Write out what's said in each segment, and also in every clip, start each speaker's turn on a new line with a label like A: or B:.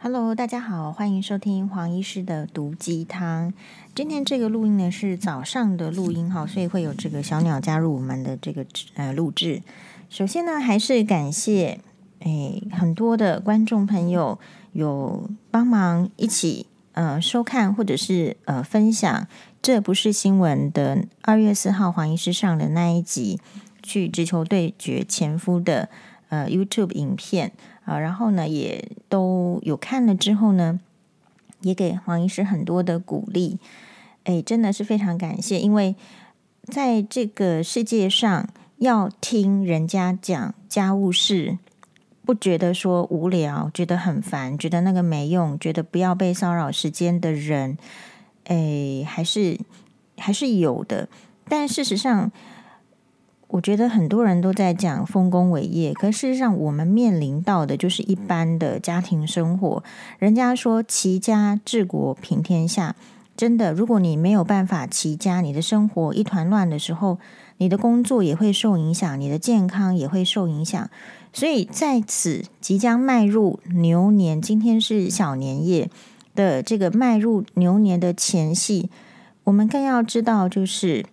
A: Hello，大家好，欢迎收听黄医师的毒鸡汤。今天这个录音呢是早上的录音哈，所以会有这个小鸟加入我们的这个呃录制。首先呢，还是感谢诶很多的观众朋友有帮忙一起呃收看或者是呃分享，这不是新闻的二月四号黄医师上的那一集去直球对决前夫的呃 YouTube 影片。啊，然后呢，也都有看了之后呢，也给黄医师很多的鼓励，哎，真的是非常感谢，因为在这个世界上，要听人家讲家务事，不觉得说无聊，觉得很烦，觉得那个没用，觉得不要被骚扰时间的人，哎，还是还是有的，但事实上。我觉得很多人都在讲丰功伟业，可事实上，我们面临到的就是一般的家庭生活。人家说齐家治国平天下，真的，如果你没有办法齐家，你的生活一团乱的时候，你的工作也会受影响，你的健康也会受影响。所以在此即将迈入牛年，今天是小年夜的这个迈入牛年的前夕，我们更要知道就是。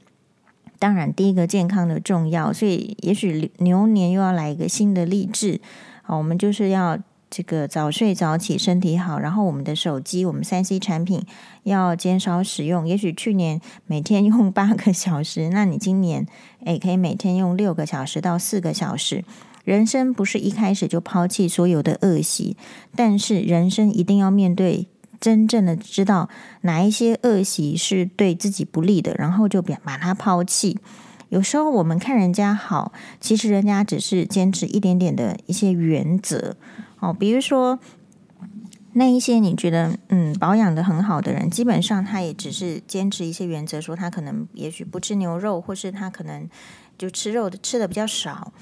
A: 当然，第一个健康的重要，所以也许牛年又要来一个新的励志。好，我们就是要这个早睡早起，身体好。然后我们的手机，我们三 C 产品要减少使用。也许去年每天用八个小时，那你今年诶可以每天用六个小时到四个小时。人生不是一开始就抛弃所有的恶习，但是人生一定要面对。真正的知道哪一些恶习是对自己不利的，然后就把把它抛弃。有时候我们看人家好，其实人家只是坚持一点点的一些原则。哦，比如说那一些你觉得嗯保养的很好的人，基本上他也只是坚持一些原则，说他可能也许不吃牛肉，或是他可能就吃肉的吃的比较少。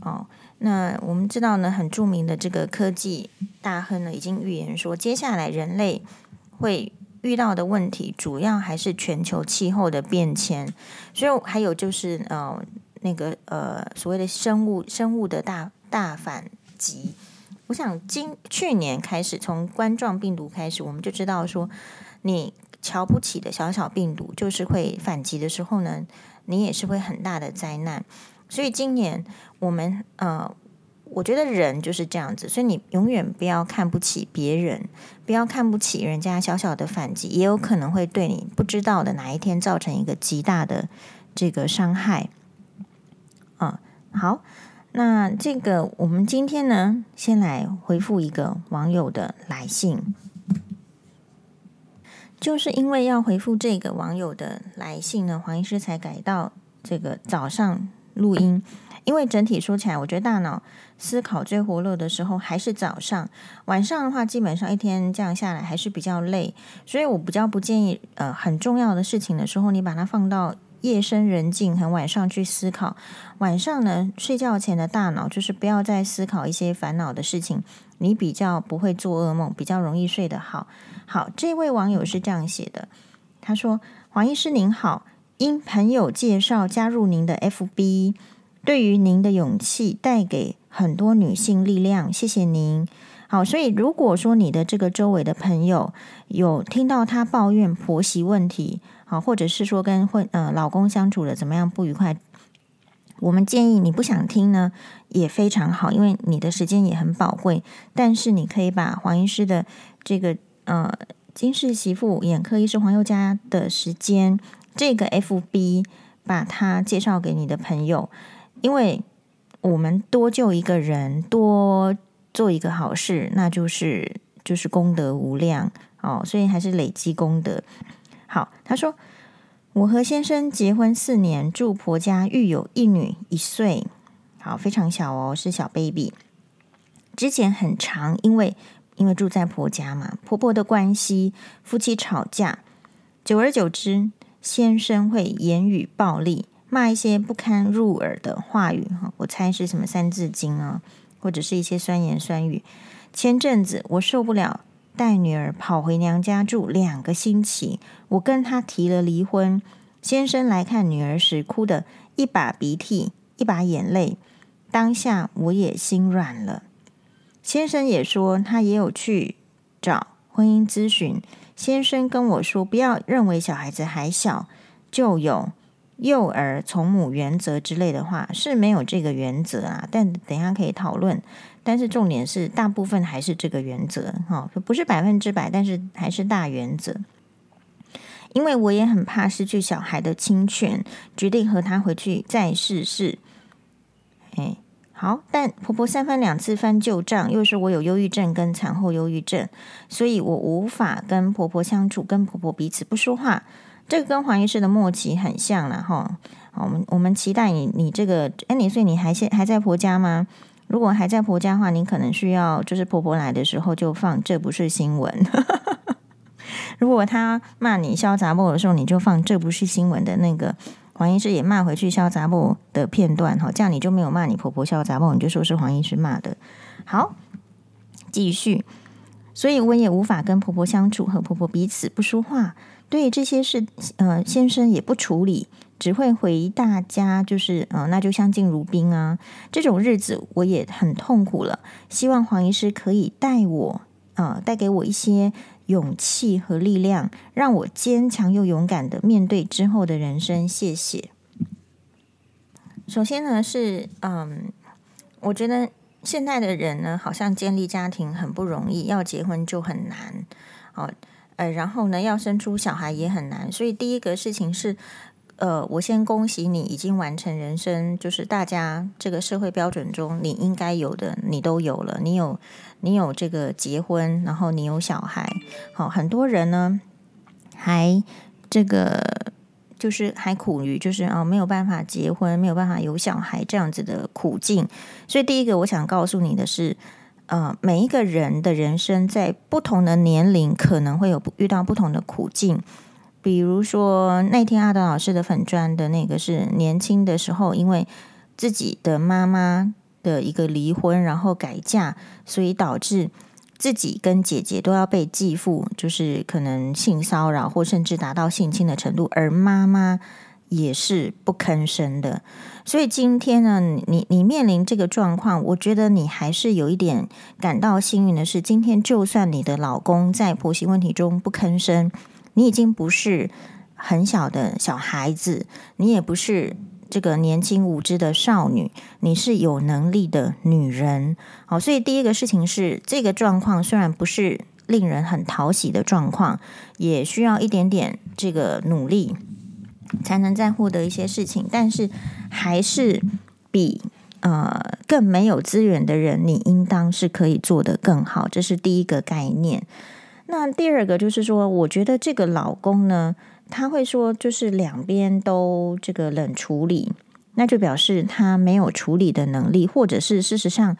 A: 哦。那我们知道呢，很著名的这个科技大亨呢，已经预言说，接下来人类会遇到的问题，主要还是全球气候的变迁，所以还有就是呃，那个呃，所谓的生物生物的大大反击。我想今去年开始，从冠状病毒开始，我们就知道说，你瞧不起的小小病毒，就是会反击的时候呢，你也是会很大的灾难。所以今年我们呃，我觉得人就是这样子，所以你永远不要看不起别人，不要看不起人家小小的反击，也有可能会对你不知道的哪一天造成一个极大的这个伤害。嗯，好，那这个我们今天呢，先来回复一个网友的来信，就是因为要回复这个网友的来信呢，黄医师才改到这个早上。录音，因为整体说起来，我觉得大脑思考最活络的时候还是早上，晚上的话，基本上一天这样下来还是比较累，所以我比较不建议，呃，很重要的事情的时候，你把它放到夜深人静很晚上去思考。晚上呢，睡觉前的大脑就是不要再思考一些烦恼的事情，你比较不会做噩梦，比较容易睡得好。好，这位网友是这样写的，他说：“黄医师您好。”因朋友介绍加入您的 FB，对于您的勇气带给很多女性力量，谢谢您。好，所以如果说你的这个周围的朋友有听到他抱怨婆媳问题，好，或者是说跟会呃老公相处的怎么样不愉快，我们建议你不想听呢，也非常好，因为你的时间也很宝贵。但是你可以把黄医师的这个呃金氏媳妇眼科医师黄宥嘉的时间。这个 FB 把它介绍给你的朋友，因为我们多救一个人，多做一个好事，那就是就是功德无量哦，所以还是累积功德。好，他说我和先生结婚四年，住婆家育有一女一岁，好，非常小哦，是小 baby。之前很长，因为因为住在婆家嘛，婆婆的关系，夫妻吵架，久而久之。先生会言语暴力，骂一些不堪入耳的话语，哈，我猜是什么三字经啊，或者是一些酸言酸语。前阵子我受不了，带女儿跑回娘家住两个星期，我跟他提了离婚。先生来看女儿时，哭得一把鼻涕一把眼泪，当下我也心软了。先生也说他也有去找婚姻咨询，先生跟我说，不要认为小孩子还小就有幼儿从母原则之类的话，是没有这个原则啊。但等下可以讨论。但是重点是，大部分还是这个原则，哈，不是百分之百，但是还是大原则。因为我也很怕失去小孩的亲权，决定和他回去再试试。哎，好，但婆婆三番两次翻旧账，又是我有忧郁症跟产后忧郁症，所以我无法跟婆婆相处，跟婆婆彼此不说话。这个跟黄医师的默契很像了，哈。我们我们期待你，你这个，哎，你所以你还现还在婆家吗？如果还在婆家的话，你可能需要就是婆婆来的时候就放这不是新闻。如果她骂你潇洒不的时候，你就放这不是新闻的那个黄医师也骂回去潇洒不的片段哈，这样你就没有骂你婆婆潇洒不，你就说是黄医师骂的。好，继续。所以我也无法跟婆婆相处，和婆婆彼此不说话。对这些事，呃，先生也不处理。只会回大家，就是、呃，那就相敬如宾啊。这种日子我也很痛苦了。希望黄医师可以带我，啊、呃，带给我一些勇气和力量，让我坚强又勇敢的面对之后的人生。谢谢。首先呢，是嗯，我觉得现在的人呢，好像建立家庭很不容易，要结婚就很难，哦，呃，然后呢，要生出小孩也很难。所以第一个事情是。呃，我先恭喜你已经完成人生，就是大家这个社会标准中你应该有的，你都有了。你有，你有这个结婚，然后你有小孩。好，很多人呢还这个就是还苦于就是啊、没有办法结婚，没有办法有小孩这样子的苦境。所以第一个我想告诉你的是，呃，每一个人的人生在不同的年龄可能会有遇到不同的苦境。比如说那天阿德老师的粉专的那个是年轻的时候，因为自己的妈妈的一个离婚，然后改嫁，所以导致自己跟姐姐都要被继父就是可能性骚扰或甚至达到性侵的程度，而妈妈也是不吭声的。所以今天呢，你你面临这个状况，我觉得你还是有一点感到幸运的是，今天就算你的老公在婆媳问题中不吭声。你已经不是很小的小孩子，你也不是这个年轻无知的少女，你是有能力的女人。好，所以第一个事情是，这个状况虽然不是令人很讨喜的状况，也需要一点点这个努力，才能再获得一些事情，但是还是比呃更没有资源的人，你应当是可以做得更好。这是第一个概念。那第二个就是说，我觉得这个老公呢，他会说，就是两边都这个冷处理，那就表示他没有处理的能力，或者是事实上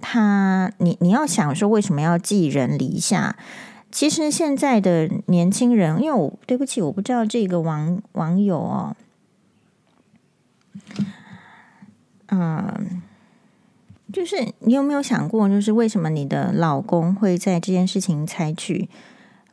A: 他，你你要想说为什么要寄人篱下？其实现在的年轻人，因为我对不起，我不知道这个网网友哦，嗯。就是你有没有想过，就是为什么你的老公会在这件事情采取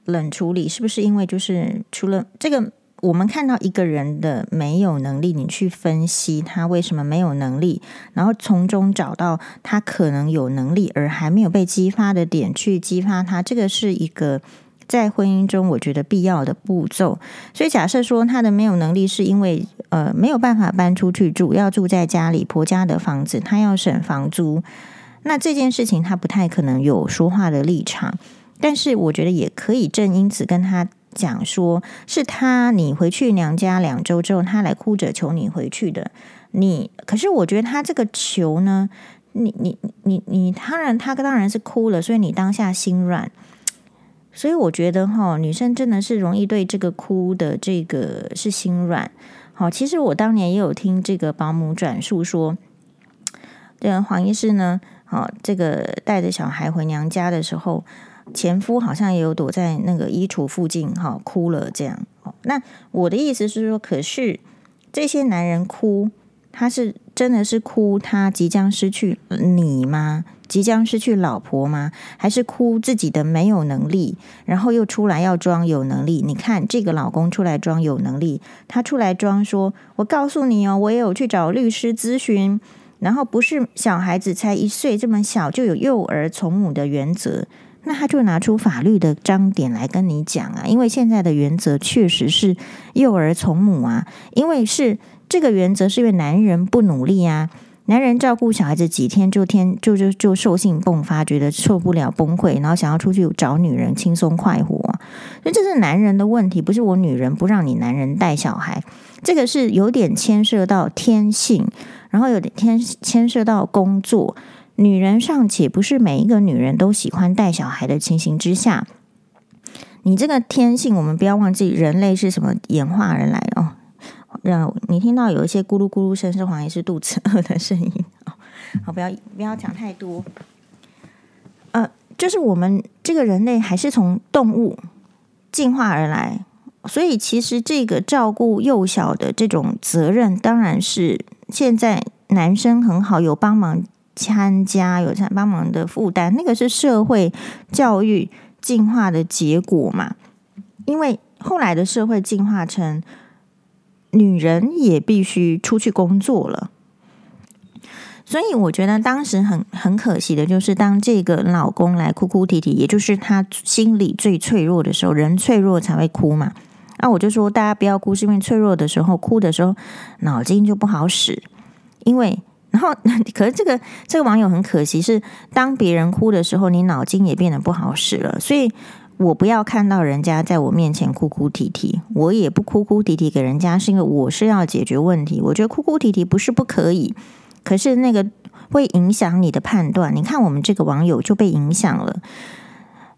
A: 冷处理？是不是因为就是除了这个，我们看到一个人的没有能力，你去分析他为什么没有能力，然后从中找到他可能有能力而还没有被激发的点，去激发他，这个是一个。在婚姻中，我觉得必要的步骤。所以，假设说他的没有能力是因为呃没有办法搬出去住，要住在家里婆家的房子，他要省房租，那这件事情他不太可能有说话的立场。但是，我觉得也可以正因此跟他讲说，是他你回去娘家两周之后，他来哭着求你回去的。你可是我觉得他这个求呢，你你你你当然他当然是哭了，所以你当下心软。所以我觉得哈，女生真的是容易对这个哭的这个是心软。好，其实我当年也有听这个保姆转述说，这个黄医师呢，好，这个带着小孩回娘家的时候，前夫好像也有躲在那个衣橱附近哈哭了这样。哦那我的意思是说，可是这些男人哭，他是真的是哭他即将失去你吗？即将失去老婆吗？还是哭自己的没有能力，然后又出来要装有能力？你看这个老公出来装有能力，他出来装说：“我告诉你哦，我也有去找律师咨询，然后不是小孩子才一岁这么小就有幼儿从母的原则。”那他就拿出法律的章典来跟你讲啊，因为现在的原则确实是幼儿从母啊，因为是这个原则是因为男人不努力啊，男人照顾小孩子几天就天就就就兽性迸发，觉得受不了崩溃，然后想要出去找女人轻松快活，所以这是男人的问题，不是我女人不让你男人带小孩，这个是有点牵涉到天性，然后有点牵牵涉到工作。女人尚且不是每一个女人都喜欢带小孩的情形之下，你这个天性，我们不要忘记，人类是什么演化而来哦。让你听到有一些咕噜咕噜声，是黄医师肚子饿的声音。好，不要不要讲太多。呃，就是我们这个人类还是从动物进化而来，所以其实这个照顾幼小的这种责任，当然是现在男生很好，有帮忙。参加有参帮忙的负担，那个是社会教育进化的结果嘛？因为后来的社会进化成女人也必须出去工作了，所以我觉得当时很很可惜的就是，当这个老公来哭哭啼啼，也就是他心里最脆弱的时候，人脆弱才会哭嘛。那我就说大家不要哭，是因为脆弱的时候哭的时候，脑筋就不好使，因为。然后，可是这个这个网友很可惜，是当别人哭的时候，你脑筋也变得不好使了。所以我不要看到人家在我面前哭哭啼啼，我也不哭哭啼啼给人家，是因为我是要解决问题。我觉得哭哭啼啼不是不可以，可是那个会影响你的判断。你看我们这个网友就被影响了，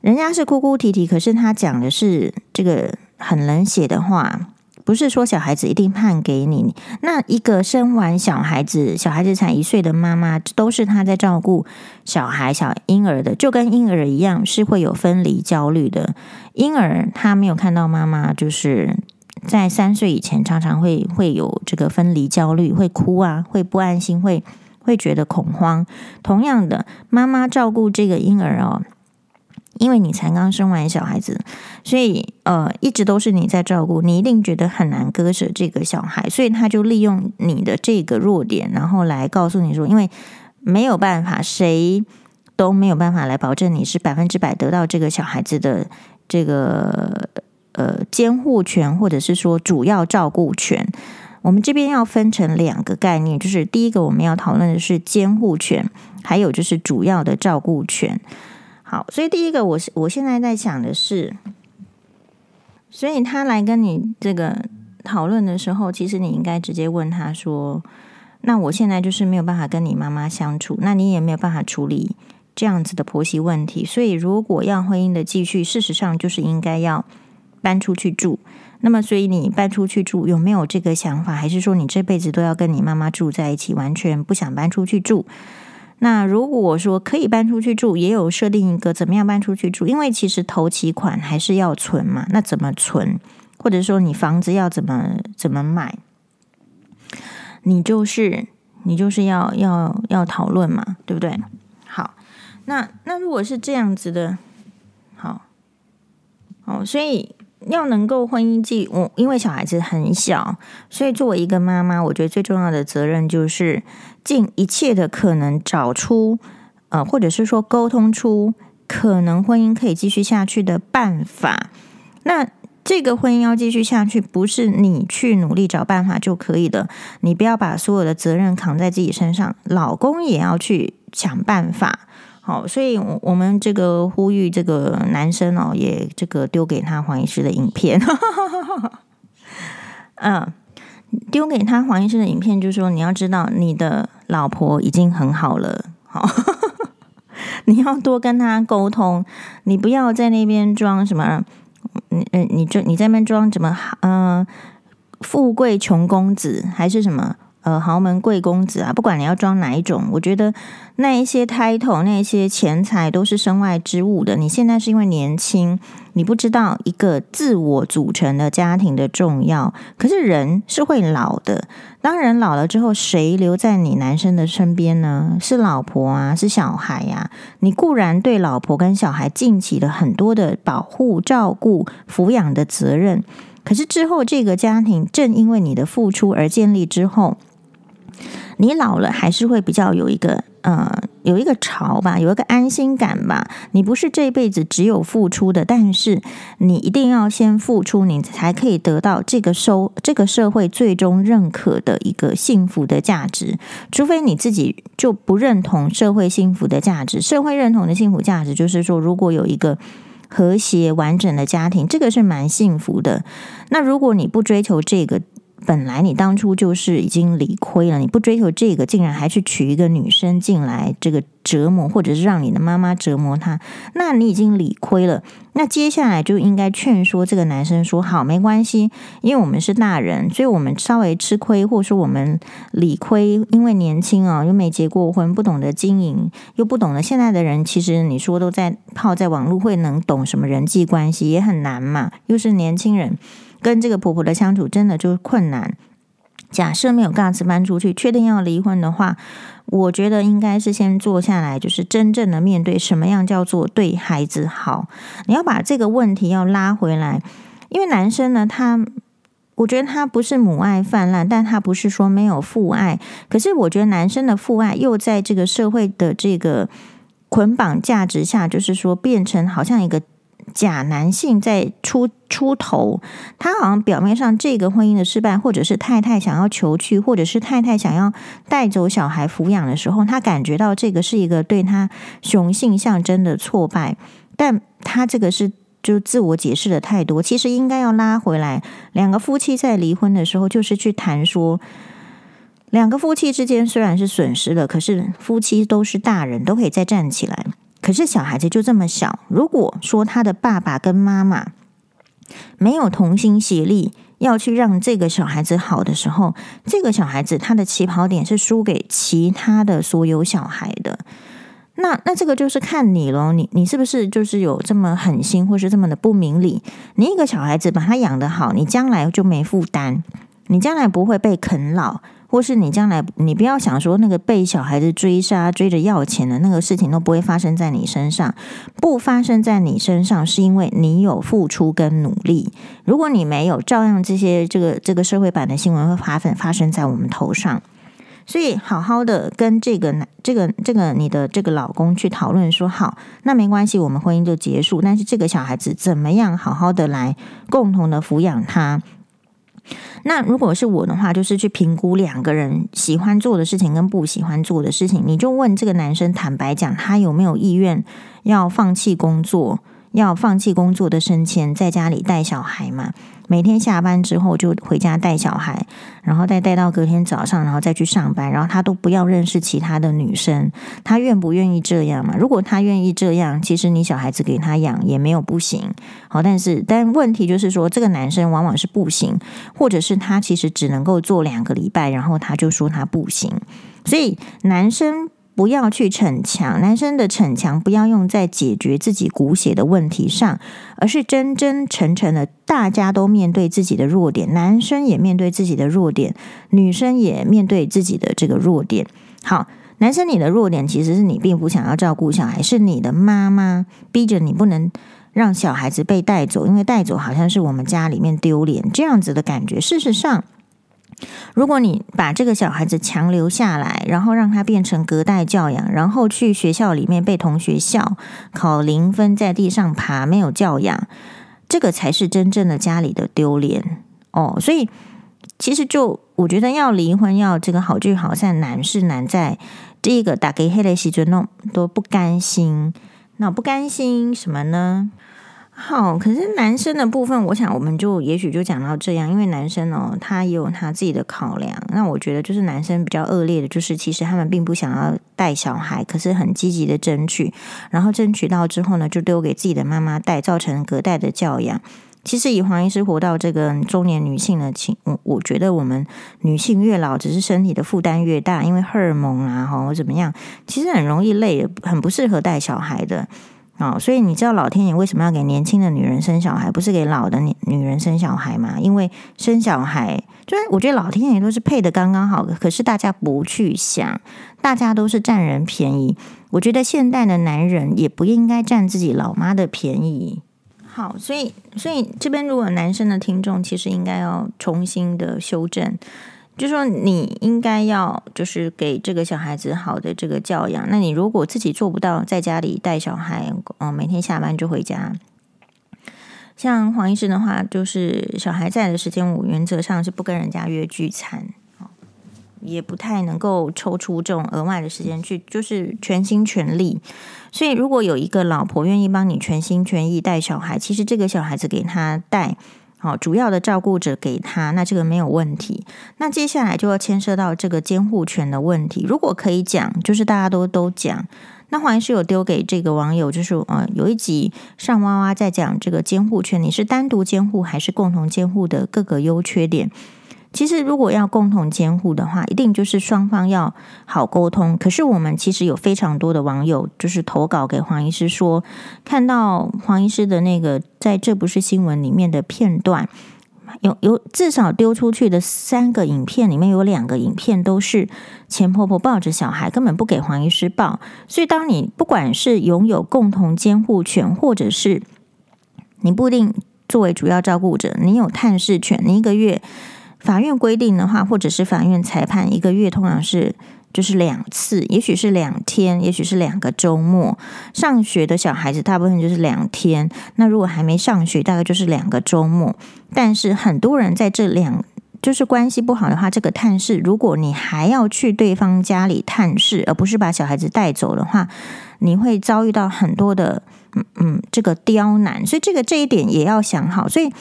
A: 人家是哭哭啼啼，可是他讲的是这个很冷血的话。不是说小孩子一定判给你，那一个生完小孩子，小孩子才一岁的妈妈，都是她在照顾小孩、小婴儿的，就跟婴儿一样，是会有分离焦虑的。婴儿他没有看到妈妈，就是在三岁以前，常常会会有这个分离焦虑，会哭啊，会不安心，会会觉得恐慌。同样的，妈妈照顾这个婴儿哦。因为你才刚生完小孩子，所以呃，一直都是你在照顾，你一定觉得很难割舍这个小孩，所以他就利用你的这个弱点，然后来告诉你说，因为没有办法，谁都没有办法来保证你是百分之百得到这个小孩子的这个呃监护权，或者是说主要照顾权。我们这边要分成两个概念，就是第一个我们要讨论的是监护权，还有就是主要的照顾权。所以第一个，我是我现在在想的是，所以他来跟你这个讨论的时候，其实你应该直接问他说：“那我现在就是没有办法跟你妈妈相处，那你也没有办法处理这样子的婆媳问题，所以如果要婚姻的继续，事实上就是应该要搬出去住。那么，所以你搬出去住有没有这个想法？还是说你这辈子都要跟你妈妈住在一起，完全不想搬出去住？”那如果说可以搬出去住，也有设定一个怎么样搬出去住？因为其实头期款还是要存嘛。那怎么存？或者说你房子要怎么怎么买？你就是你就是要要要讨论嘛，对不对？好，那那如果是这样子的，好，好，所以。要能够婚姻继，我因为小孩子很小，所以作为一个妈妈，我觉得最重要的责任就是尽一切的可能找出，呃，或者是说沟通出可能婚姻可以继续下去的办法。那这个婚姻要继续下去，不是你去努力找办法就可以的，你不要把所有的责任扛在自己身上，老公也要去想办法。好，所以，我们这个呼吁这个男生哦，也这个丢给他黄医师的影片，嗯，丢给他黄医师的影片，就是说你要知道，你的老婆已经很好了，好，你要多跟他沟通，你不要在那边装什么，你嗯，你这你在那边装什么，嗯，富贵穷公子还是什么？呃，豪门贵公子啊，不管你要装哪一种，我觉得那一些 title、那一些钱财都是身外之物的。你现在是因为年轻，你不知道一个自我组成的家庭的重要。可是人是会老的，当人老了之后，谁留在你男生的身边呢？是老婆啊，是小孩呀、你固然对老婆跟小孩尽起了很多的保护、照顾、抚养的责任，可是之后这个家庭正因为你的付出而建立之后。你老了还是会比较有一个呃，有一个巢吧，有一个安心感吧。你不是这辈子只有付出的，但是你一定要先付出，你才可以得到这个收这个社会最终认可的一个幸福的价值。除非你自己就不认同社会幸福的价值，社会认同的幸福价值就是说，如果有一个和谐完整的家庭，这个是蛮幸福的。那如果你不追求这个，本来你当初就是已经理亏了，你不追求这个，竟然还去娶一个女生进来，这个折磨，或者是让你的妈妈折磨他，那你已经理亏了。那接下来就应该劝说这个男生说：好，没关系，因为我们是大人，所以我们稍微吃亏，或者说我们理亏，因为年轻啊，又没结过婚，不懂得经营，又不懂得现在的人，其实你说都在泡在网络，会能懂什么人际关系也很难嘛，又是年轻人。跟这个婆婆的相处真的就是困难。假设没有各自搬出去，确定要离婚的话，我觉得应该是先坐下来，就是真正的面对什么样叫做对孩子好。你要把这个问题要拉回来，因为男生呢，他我觉得他不是母爱泛滥，但他不是说没有父爱。可是我觉得男生的父爱又在这个社会的这个捆绑价值下，就是说变成好像一个。假男性在出出头，他好像表面上这个婚姻的失败，或者是太太想要求去，或者是太太想要带走小孩抚养的时候，他感觉到这个是一个对他雄性象征的挫败，但他这个是就自我解释的太多，其实应该要拉回来。两个夫妻在离婚的时候，就是去谈说，两个夫妻之间虽然是损失了，可是夫妻都是大人，都可以再站起来。可是小孩子就这么小，如果说他的爸爸跟妈妈没有同心协力，要去让这个小孩子好的时候，这个小孩子他的起跑点是输给其他的所有小孩的。那那这个就是看你咯，你你是不是就是有这么狠心，或是这么的不明理？你一个小孩子把他养得好，你将来就没负担，你将来不会被啃老。或是你将来，你不要想说那个被小孩子追杀、追着要钱的那个事情都不会发生在你身上，不发生在你身上，是因为你有付出跟努力。如果你没有，照样这些这个这个社会版的新闻会发生发生在我们头上。所以，好好的跟这个男、这个这个你的这个老公去讨论说，好，那没关系，我们婚姻就结束。但是这个小孩子怎么样，好好的来共同的抚养他。那如果是我的话，就是去评估两个人喜欢做的事情跟不喜欢做的事情，你就问这个男生，坦白讲，他有没有意愿要放弃工作。要放弃工作的升迁，在家里带小孩嘛？每天下班之后就回家带小孩，然后再带到隔天早上，然后再去上班，然后他都不要认识其他的女生。他愿不愿意这样嘛？如果他愿意这样，其实你小孩子给他养也没有不行。好，但是但问题就是说，这个男生往往是不行，或者是他其实只能够做两个礼拜，然后他就说他不行。所以男生。不要去逞强，男生的逞强不要用在解决自己骨血的问题上，而是真真诚诚的，大家都面对自己的弱点，男生也面对自己的弱点，女生也面对自己的这个弱点。好，男生你的弱点其实是你并不想要照顾小孩，是你的妈妈逼着你不能让小孩子被带走，因为带走好像是我们家里面丢脸这样子的感觉。事实上。如果你把这个小孩子强留下来，然后让他变成隔代教养，然后去学校里面被同学笑，考零分，在地上爬，没有教养，这个才是真正的家里的丢脸哦。所以，其实就我觉得要离婚，要这个好聚好散，难是难在第一个打给黑的时阵，那都不甘心，那不甘心什么呢？好，可是男生的部分，我想我们就也许就讲到这样，因为男生哦，他也有他自己的考量。那我觉得就是男生比较恶劣的，就是其实他们并不想要带小孩，可是很积极的争取，然后争取到之后呢，就丢给自己的妈妈带，造成隔代的教养。其实以黄医师活到这个中年女性的情，我我觉得我们女性越老，只是身体的负担越大，因为荷尔蒙啊，或怎么样，其实很容易累，很不适合带小孩的。哦，所以你知道老天爷为什么要给年轻的女人生小孩，不是给老的女人生小孩吗？因为生小孩，就是我觉得老天爷都是配的刚刚好，可是大家不去想，大家都是占人便宜。我觉得现代的男人也不应该占自己老妈的便宜。好，所以所以这边如果男生的听众，其实应该要重新的修正。就说你应该要就是给这个小孩子好的这个教养。那你如果自己做不到，在家里带小孩，嗯，每天下班就回家。像黄医师的话，就是小孩在的时间，我原则上是不跟人家约聚餐，也不太能够抽出这种额外的时间去，就是全心全力。所以，如果有一个老婆愿意帮你全心全意带小孩，其实这个小孩子给他带。好，主要的照顾者给他，那这个没有问题。那接下来就要牵涉到这个监护权的问题。如果可以讲，就是大家都都讲。那黄医师有丢给这个网友，就是呃，有一集上娃娃在讲这个监护权，你是单独监护还是共同监护的各个优缺点。其实，如果要共同监护的话，一定就是双方要好沟通。可是，我们其实有非常多的网友就是投稿给黄医师说，看到黄医师的那个在这不是新闻里面的片段，有有至少丢出去的三个影片里面有两个影片都是前婆婆抱着小孩，根本不给黄医师抱。所以，当你不管是拥有共同监护权，或者是你不一定作为主要照顾者，你有探视权，你一个月。法院规定的话，或者是法院裁判，一个月通常是就是两次，也许是两天，也许是两个周末。上学的小孩子大部分就是两天，那如果还没上学，大概就是两个周末。但是很多人在这两就是关系不好的话，这个探视，如果你还要去对方家里探视，而不是把小孩子带走的话，你会遭遇到很多的嗯嗯这个刁难，所以这个这一点也要想好，所以。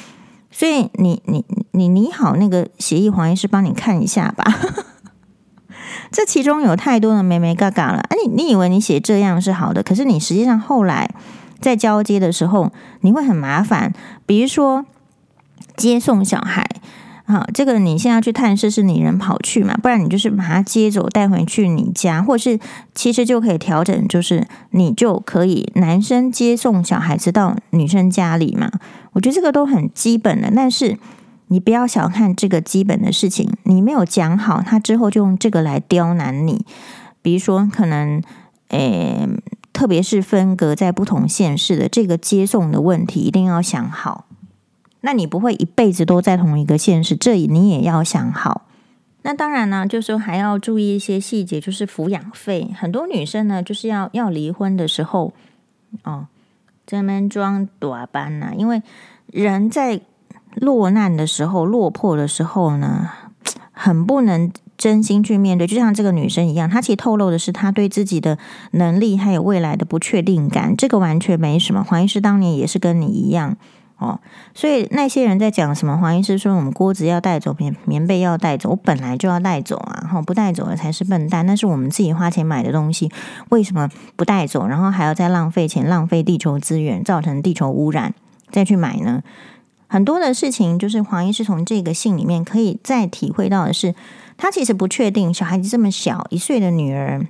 A: 所以你你你拟好那个协议，黄医师帮你看一下吧。这其中有太多的眉眉嘎嘎了。哎，你你以为你写这样是好的，可是你实际上后来在交接的时候，你会很麻烦。比如说接送小孩。好，这个你现在去探视是你人跑去嘛？不然你就是把他接走带回去你家，或是其实就可以调整，就是你就可以男生接送小孩子到女生家里嘛。我觉得这个都很基本的，但是你不要小看这个基本的事情，你没有讲好，他之后就用这个来刁难你。比如说，可能诶，特别是分隔在不同县市的这个接送的问题，一定要想好。那你不会一辈子都在同一个县市，这你也要想好。那当然呢，就是说还要注意一些细节，就是抚养费。很多女生呢，就是要要离婚的时候，哦，在那边装短班呐，因为人在落难的时候、落魄的时候呢，很不能真心去面对。就像这个女生一样，她其实透露的是她对自己的能力还有未来的不确定感。这个完全没什么。黄医师当年也是跟你一样。哦，所以那些人在讲什么？黄医师说我们锅子要带走，棉棉被要带走，我本来就要带走啊！哈，不带走的才是笨蛋。那是我们自己花钱买的东西，为什么不带走？然后还要再浪费钱、浪费地球资源，造成地球污染，再去买呢？很多的事情，就是黄医师从这个信里面可以再体会到的是，他其实不确定小孩子这么小，一岁的女儿，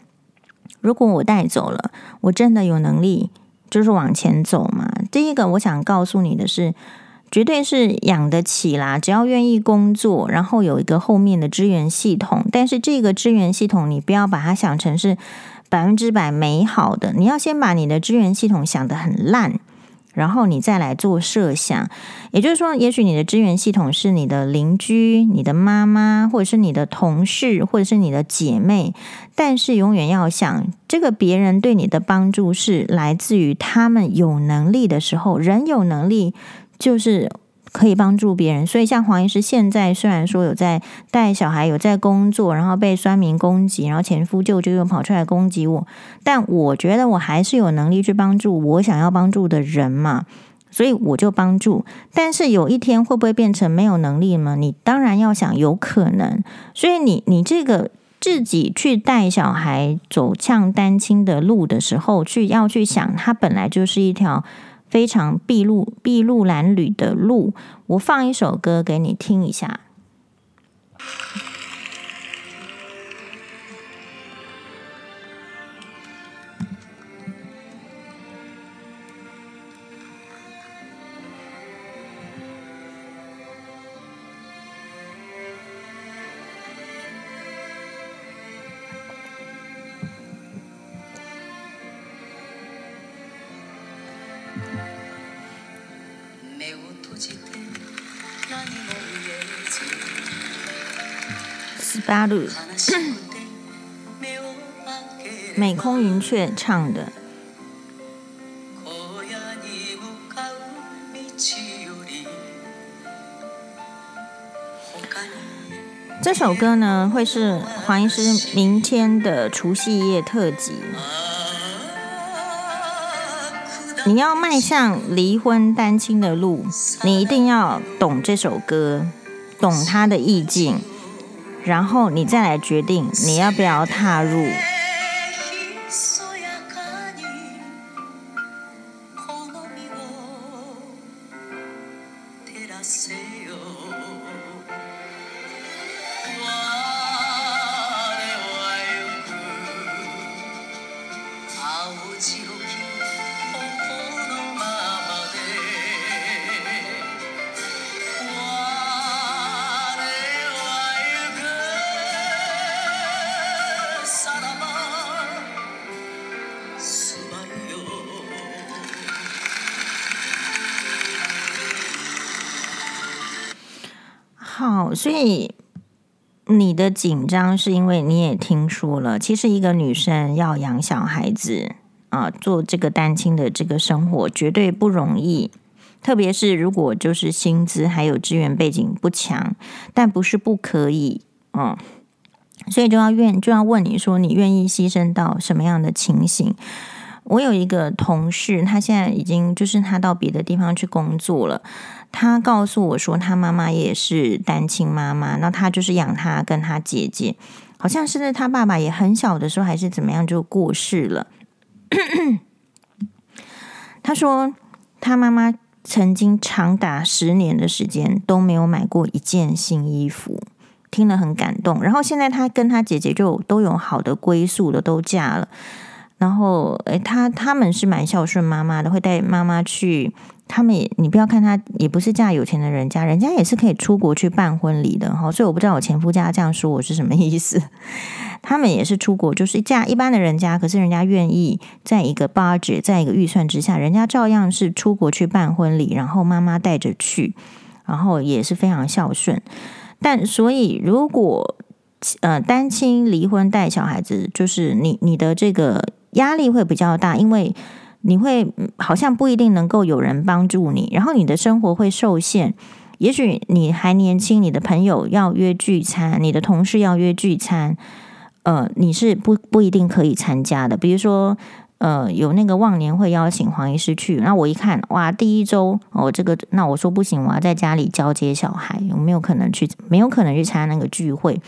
A: 如果我带走了，我真的有能力。就是往前走嘛。第一个，我想告诉你的是，绝对是养得起啦。只要愿意工作，然后有一个后面的支援系统。但是这个支援系统，你不要把它想成是百分之百美好的。你要先把你的支援系统想得很烂。然后你再来做设想，也就是说，也许你的支援系统是你的邻居、你的妈妈，或者是你的同事，或者是你的姐妹，但是永远要想，这个别人对你的帮助是来自于他们有能力的时候，人有能力就是。可以帮助别人，所以像黄医师现在虽然说有在带小孩，有在工作，然后被酸民攻击，然后前夫舅舅又跑出来攻击我，但我觉得我还是有能力去帮助我想要帮助的人嘛，所以我就帮助。但是有一天会不会变成没有能力吗？你当然要想有可能。所以你你这个自己去带小孩走向单亲的路的时候，去要去想，它本来就是一条。非常筚路筚路蓝缕的路，我放一首歌给你听一下。十八路，美空云雀唱的。这首歌呢，会是黄医师明天的除夕夜特辑。你要迈向离婚单亲的路，你一定要懂这首歌，懂它的意境，然后你再来决定你要不要踏入。以你的紧张是因为你也听说了，其实一个女生要养小孩子啊，做这个单亲的这个生活绝对不容易，特别是如果就是薪资还有资源背景不强，但不是不可以，嗯，所以就要愿就要问你说，你愿意牺牲到什么样的情形？我有一个同事，他现在已经就是他到别的地方去工作了。他告诉我说，他妈妈也是单亲妈妈，那他就是养他跟他姐姐，好像是他爸爸也很小的时候还是怎么样就过世了。他说他妈妈曾经长达十年的时间都没有买过一件新衣服，听了很感动。然后现在他跟他姐姐就都有好的归宿了，都嫁了。然后，诶，他他们是蛮孝顺妈妈的，会带妈妈去。他们也，你不要看他，也不是嫁有钱的人家，人家也是可以出国去办婚礼的哈。所以我不知道我前夫家这样说我是什么意思。他们也是出国，就是嫁一般的人家，可是人家愿意在一个 budget，在一个预算之下，人家照样是出国去办婚礼，然后妈妈带着去，然后也是非常孝顺。但所以如果呃单亲离婚带小孩子，就是你你的这个。压力会比较大，因为你会好像不一定能够有人帮助你，然后你的生活会受限。也许你还年轻，你的朋友要约聚餐，你的同事要约聚餐，呃，你是不不一定可以参加的。比如说，呃，有那个忘年会邀请黄医师去，那我一看，哇，第一周哦，这个，那我说不行，我要在家里交接小孩，我没有可能去，没有可能去参加那个聚会。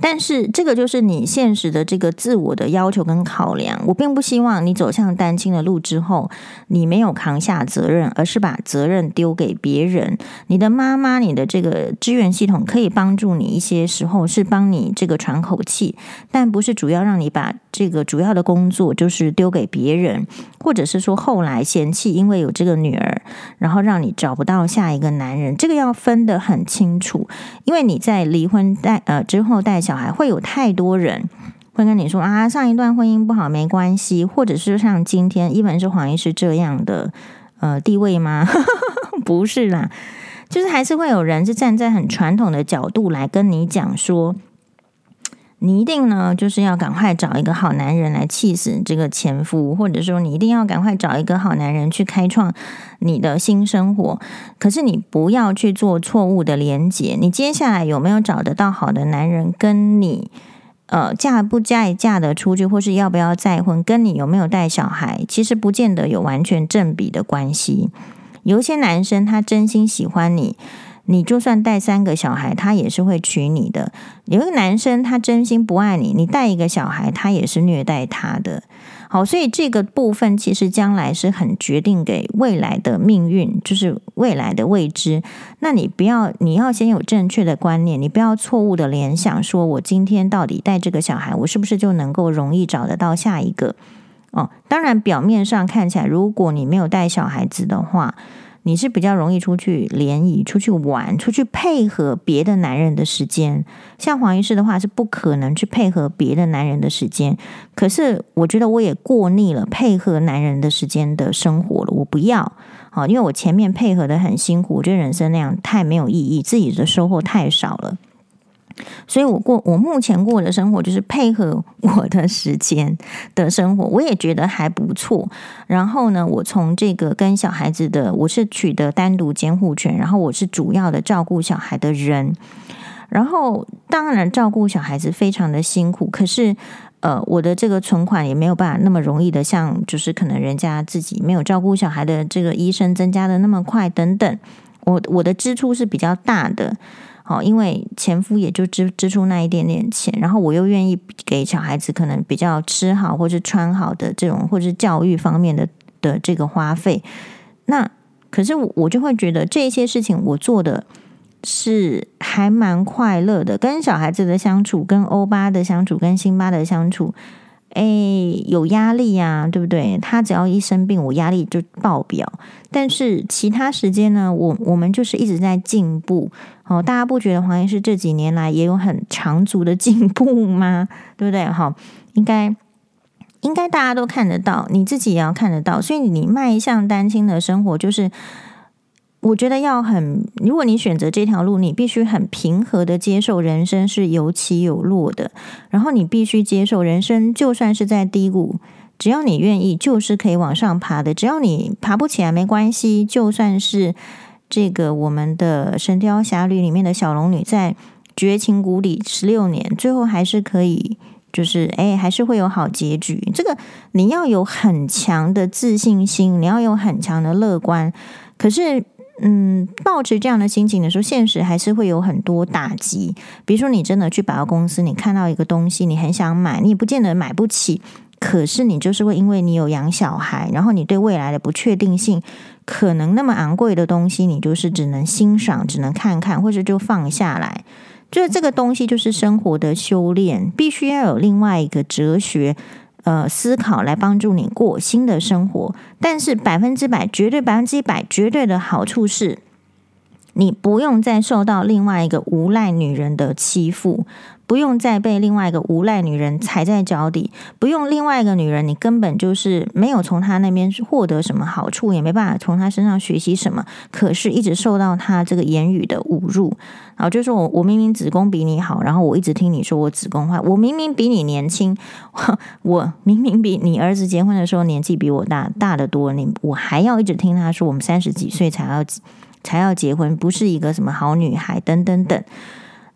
A: 但是这个就是你现实的这个自我的要求跟考量。我并不希望你走向单亲的路之后，你没有扛下责任，而是把责任丢给别人。你的妈妈，你的这个支援系统可以帮助你一些时候，是帮你这个喘口气，但不是主要让你把这个主要的工作就是丢给别人，或者是说后来嫌弃因为有这个女儿，然后让你找不到下一个男人。这个要分得很清楚，因为你在离婚带呃之后带。小孩会有太多人会跟你说啊，上一段婚姻不好没关系，或者是像今天一本是黄医师这样的呃地位吗？不是啦，就是还是会有人是站在很传统的角度来跟你讲说，你一定呢就是要赶快找一个好男人来气死这个前夫，或者说你一定要赶快找一个好男人去开创你的新生活。可是你不要去做错误的连结，你接下来有没有找得到好的男人，跟你呃嫁不嫁嫁得出去，或是要不要再婚，跟你有没有带小孩，其实不见得有完全正比的关系。有一些男生他真心喜欢你。你就算带三个小孩，他也是会娶你的。有一个男生，他真心不爱你，你带一个小孩，他也是虐待他的。好，所以这个部分其实将来是很决定给未来的命运，就是未来的未知。那你不要，你要先有正确的观念，你不要错误的联想，说我今天到底带这个小孩，我是不是就能够容易找得到下一个？哦，当然表面上看起来，如果你没有带小孩子的话。你是比较容易出去联谊、出去玩、出去配合别的男人的时间。像黄医师的话，是不可能去配合别的男人的时间。可是我觉得我也过腻了配合男人的时间的生活了，我不要。好，因为我前面配合的很辛苦，我觉得人生那样太没有意义，自己的收获太少了。所以我过我目前过的生活就是配合我的时间的生活，我也觉得还不错。然后呢，我从这个跟小孩子的，我是取得单独监护权，然后我是主要的照顾小孩的人。然后当然照顾小孩子非常的辛苦，可是呃，我的这个存款也没有办法那么容易的，像就是可能人家自己没有照顾小孩的这个医生增加的那么快等等。我我的支出是比较大的。哦，因为前夫也就支支出那一点点钱，然后我又愿意给小孩子可能比较吃好或者穿好的这种，或者是教育方面的的这个花费。那可是我就会觉得这些事情我做的是还蛮快乐的，跟小孩子的相处，跟欧巴的相处，跟辛巴的相处。哎，有压力呀，对不对？他只要一生病，我压力就爆表。但是其他时间呢，我我们就是一直在进步。哦，大家不觉得黄医师这几年来也有很长足的进步吗？对不对？哈，应该应该大家都看得到，你自己也要看得到。所以你迈向单亲的生活，就是。我觉得要很，如果你选择这条路，你必须很平和的接受人生是有起有落的，然后你必须接受人生就算是在低谷，只要你愿意，就是可以往上爬的。只要你爬不起来没关系，就算是这个我们的《神雕侠侣》里面的小龙女在绝情谷里十六年，最后还是可以，就是诶，还是会有好结局。这个你要有很强的自信心，你要有很强的乐观，可是。嗯，抱持这样的心情的时候，现实还是会有很多打击。比如说，你真的去百货公司，你看到一个东西，你很想买，你也不见得买不起。可是你就是会因为你有养小孩，然后你对未来的不确定性，可能那么昂贵的东西，你就是只能欣赏，只能看看，或者就放下来。就是这个东西，就是生活的修炼，必须要有另外一个哲学。呃，思考来帮助你过新的生活，但是百分之百、绝对百分之一百、绝对的好处是，你不用再受到另外一个无赖女人的欺负。不用再被另外一个无赖女人踩在脚底，不用另外一个女人，你根本就是没有从她那边获得什么好处，也没办法从她身上学习什么，可是一直受到她这个言语的侮辱。然后就说我我明明子宫比你好，然后我一直听你说我子宫坏，我明明比你年轻，我明明比你儿子结婚的时候年纪比我大大得多，你我还要一直听他说我们三十几岁才要才要结婚，不是一个什么好女孩，等等等，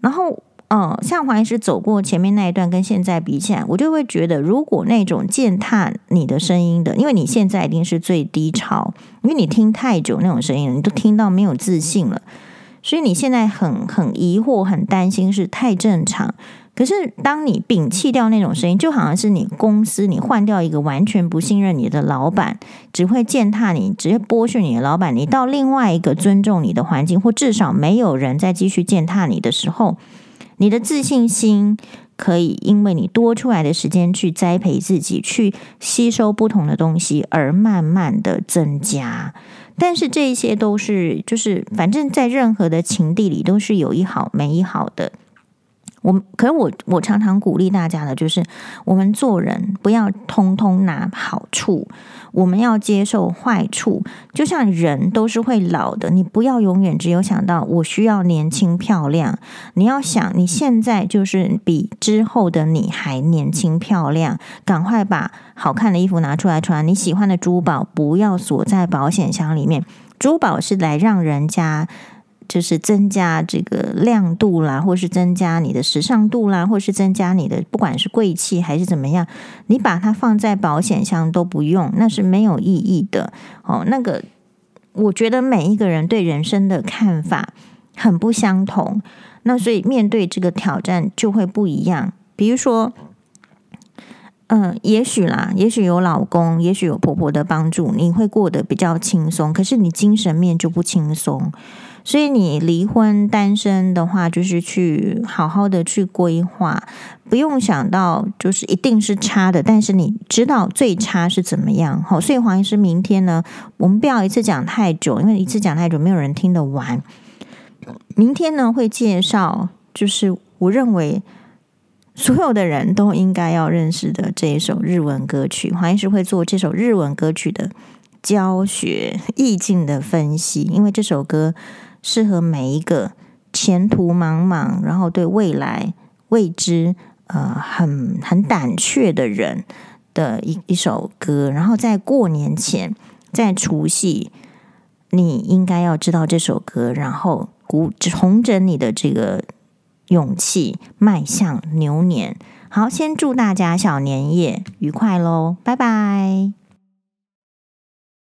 A: 然后。嗯，像黄医师走过前面那一段，跟现在比起来，我就会觉得，如果那种践踏你的声音的，因为你现在一定是最低潮，因为你听太久那种声音，你都听到没有自信了，所以你现在很很疑惑、很担心是太正常。可是当你摒弃掉那种声音，就好像是你公司你换掉一个完全不信任你的老板，只会践踏你、只会剥削你的老板，你到另外一个尊重你的环境，或至少没有人再继续践踏你的时候。你的自信心可以因为你多出来的时间去栽培自己，去吸收不同的东西，而慢慢的增加。但是这些都是，就是反正在任何的情地里都是有一好没一好的。我可是我我常常鼓励大家的就是，我们做人不要通通拿好处，我们要接受坏处。就像人都是会老的，你不要永远只有想到我需要年轻漂亮，你要想你现在就是比之后的你还年轻漂亮，赶快把好看的衣服拿出来穿，你喜欢的珠宝不要锁在保险箱里面，珠宝是来让人家。就是增加这个亮度啦，或是增加你的时尚度啦，或是增加你的不管是贵气还是怎么样，你把它放在保险箱都不用，那是没有意义的。哦，那个我觉得每一个人对人生的看法很不相同，那所以面对这个挑战就会不一样。比如说，嗯，也许啦，也许有老公，也许有婆婆的帮助，你会过得比较轻松，可是你精神面就不轻松。所以你离婚单身的话，就是去好好的去规划，不用想到就是一定是差的，但是你知道最差是怎么样。好，所以黄医师明天呢，我们不要一次讲太久，因为一次讲太久没有人听得完。明天呢会介绍，就是我认为所有的人都应该要认识的这一首日文歌曲。黄医师会做这首日文歌曲的教学意境的分析，因为这首歌。适合每一个前途茫茫，然后对未来未知呃很很胆怯的人的一一首歌。然后在过年前，在除夕，你应该要知道这首歌，然后鼓重整你的这个勇气，迈向牛年。好，先祝大家小年夜愉快喽，拜拜。